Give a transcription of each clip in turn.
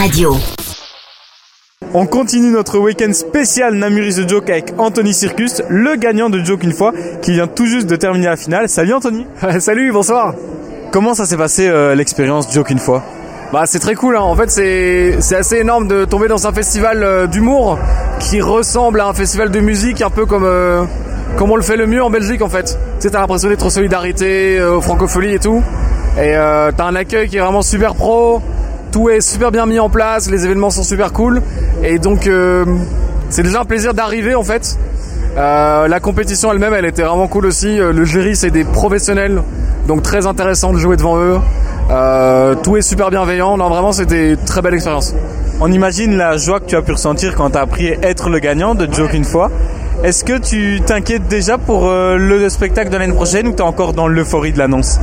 Radio. On continue notre week-end spécial Namuris de Joke avec Anthony Circus, le gagnant de Joke une fois, qui vient tout juste de terminer la finale. Salut Anthony Salut, bonsoir Comment ça s'est passé euh, l'expérience Joke une fois? Bah c'est très cool, hein. en fait c'est c'est assez énorme de tomber dans un festival euh, d'humour qui ressemble à un festival de musique un peu comme... euh, comme on le fait le mieux en Belgique en fait. Tu sais, t'as l'impression d'être en solidarité, euh, aux francopholies et tout. Et euh, t'as un accueil qui est vraiment super pro, tout est super bien mis en place, les événements sont super cool. Et donc euh, c'est déjà un plaisir d'arriver en fait. Euh, la compétition elle-même elle était vraiment cool aussi. Euh, Le jury c'est des professionnels, donc très intéressant de jouer devant eux. Euh, tout est super bienveillant, non vraiment c'était une très belle expérience. On imagine la joie que tu as pu ressentir quand tu as appris être le gagnant de Joke une fois. Est-ce que tu t'inquiètes déjà pour euh, le spectacle de l'année prochaine ou t'es encore dans l'euphorie de l'annonce?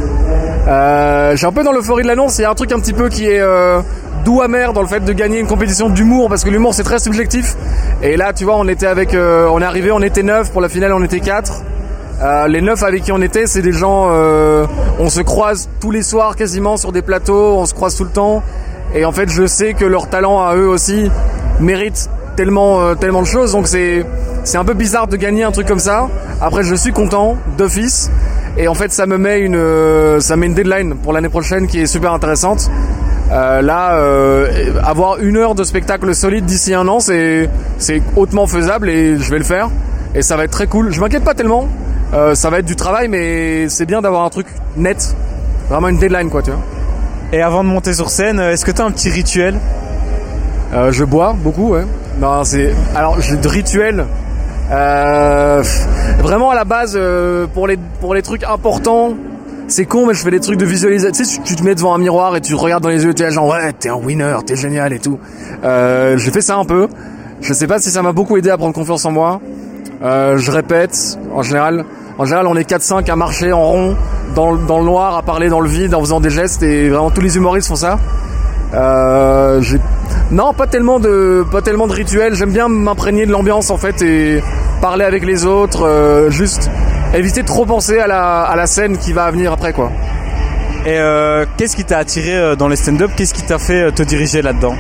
Euh, j'ai un peu dans l'euphorie de l'annonce. Il y a un truc un petit peu qui est euh, doux amer dans le fait de gagner une compétition d'humour parce que l'humour c'est très subjectif. Et là, tu vois, on était avec, euh, on est arrivé, on était neuf pour la finale, on était quatre. Les neuf avec qui on était, c'est des gens, on se croise tous les soirs quasiment sur des plateaux, on se croise tout le temps. Et en fait, je sais que leur talent à eux aussi mérite tellement, euh, tellement de choses. Donc c'est, c'est un peu bizarre de gagner un truc comme ça. Après, je suis content d'office. Et en fait, ça me met une, euh, ça met une deadline pour l'année prochaine qui est super intéressante. Euh, là, euh, avoir une heure de spectacle solide d'ici un an, c'est, c'est hautement faisable et je vais le faire. Et ça va être très cool. Je m'inquiète pas tellement. Euh, ça va être du travail, mais c'est bien d'avoir un truc net. Vraiment une deadline, quoi, tu vois. Et avant de monter sur scène, est-ce que tu as un petit rituel? Je bois beaucoup, ouais. Non, c'est alors j'ai de rituels. Euh, vraiment à la base euh, pour les pour les trucs importants, c'est con mais je fais des trucs de visualisation. Tu sais, tu te mets devant un miroir et tu regardes dans les yeux, tu es genre ouais, t'es un winner, t'es génial et tout. Euh, j'ai fait ça un peu. Je sais pas si ça m'a beaucoup aidé à prendre confiance en moi. Euh, je répète, en général, en général, on est 4-5 à marcher en rond dans, dans le noir, à parler dans le vide, en faisant des gestes, et vraiment tous les humoristes font ça. Euh, j'ai- non, pas tellement de, pas tellement de rituels. J'aime bien m'imprégner de l'ambiance en fait et parler avec les autres. euh, juste éviter de trop penser à la, à la scène qui va venir après quoi. Et euh, qu'est-ce qui t'a attiré euh, dans les stand-up? Qu'est-ce qui t'a fait te diriger là-dedans?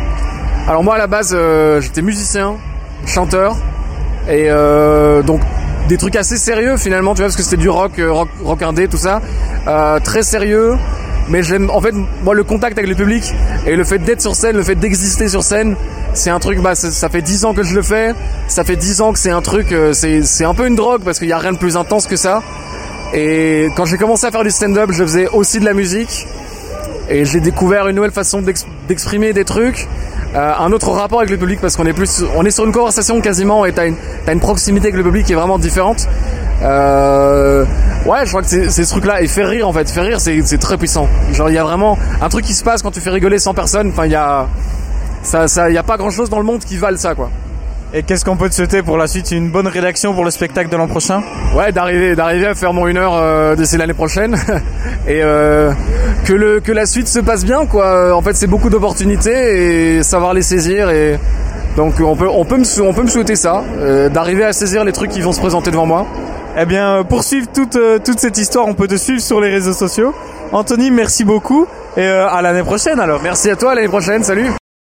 Alors moi à la base euh, j'étais musicien, chanteur et donc des trucs assez sérieux finalement tu vois parce que c'était du rock, rock, rock indé tout ça, très sérieux. Mais j'aime en fait moi le contact avec le public et le fait d'être sur scène, le fait d'exister sur scène, c'est un truc bah ça, fait 10 ans que je le fais, ça fait 10 ans que c'est un truc euh, c'est un peu une drogue parce qu'il y a rien de plus intense que ça. Et quand j'ai commencé à faire du stand-up, je faisais aussi de la musique et j'ai découvert une nouvelle façon d'ex- d'exprimer des trucs, euh, un autre rapport avec le public parce qu'on est plus, on est sur une conversation quasiment et t'as une proximité avec le public qui est vraiment différente. Euh, ouais, je crois que c'est ce truc-là et faire rire en fait, faire rire c'est très puissant. Genre il y a vraiment un truc qui se passe quand tu fais rigoler 100 personnes. Enfin il y a ça, ça, il y a pas grand-chose dans le monde qui valent ça quoi. Et qu'est-ce qu'on peut te souhaiter pour la suite? Une bonne rédaction pour le spectacle de l'an prochain? Ouais, d'arriver, d'arriver à faire mon une heure euh, d'ici l'année prochaine et euh, que le que la suite se passe bien quoi. En fait, c'est beaucoup d'opportunités et savoir les saisir et donc on peut on peut me on peut me souhaiter ça, euh, d'arriver à saisir les trucs qui vont se présenter devant moi. Eh bien, euh, pour suivre toute, euh, toute cette histoire, on peut te suivre sur les réseaux sociaux. Anthony, merci beaucoup et euh, à l'année prochaine alors. Merci à toi, à l'année prochaine, salut.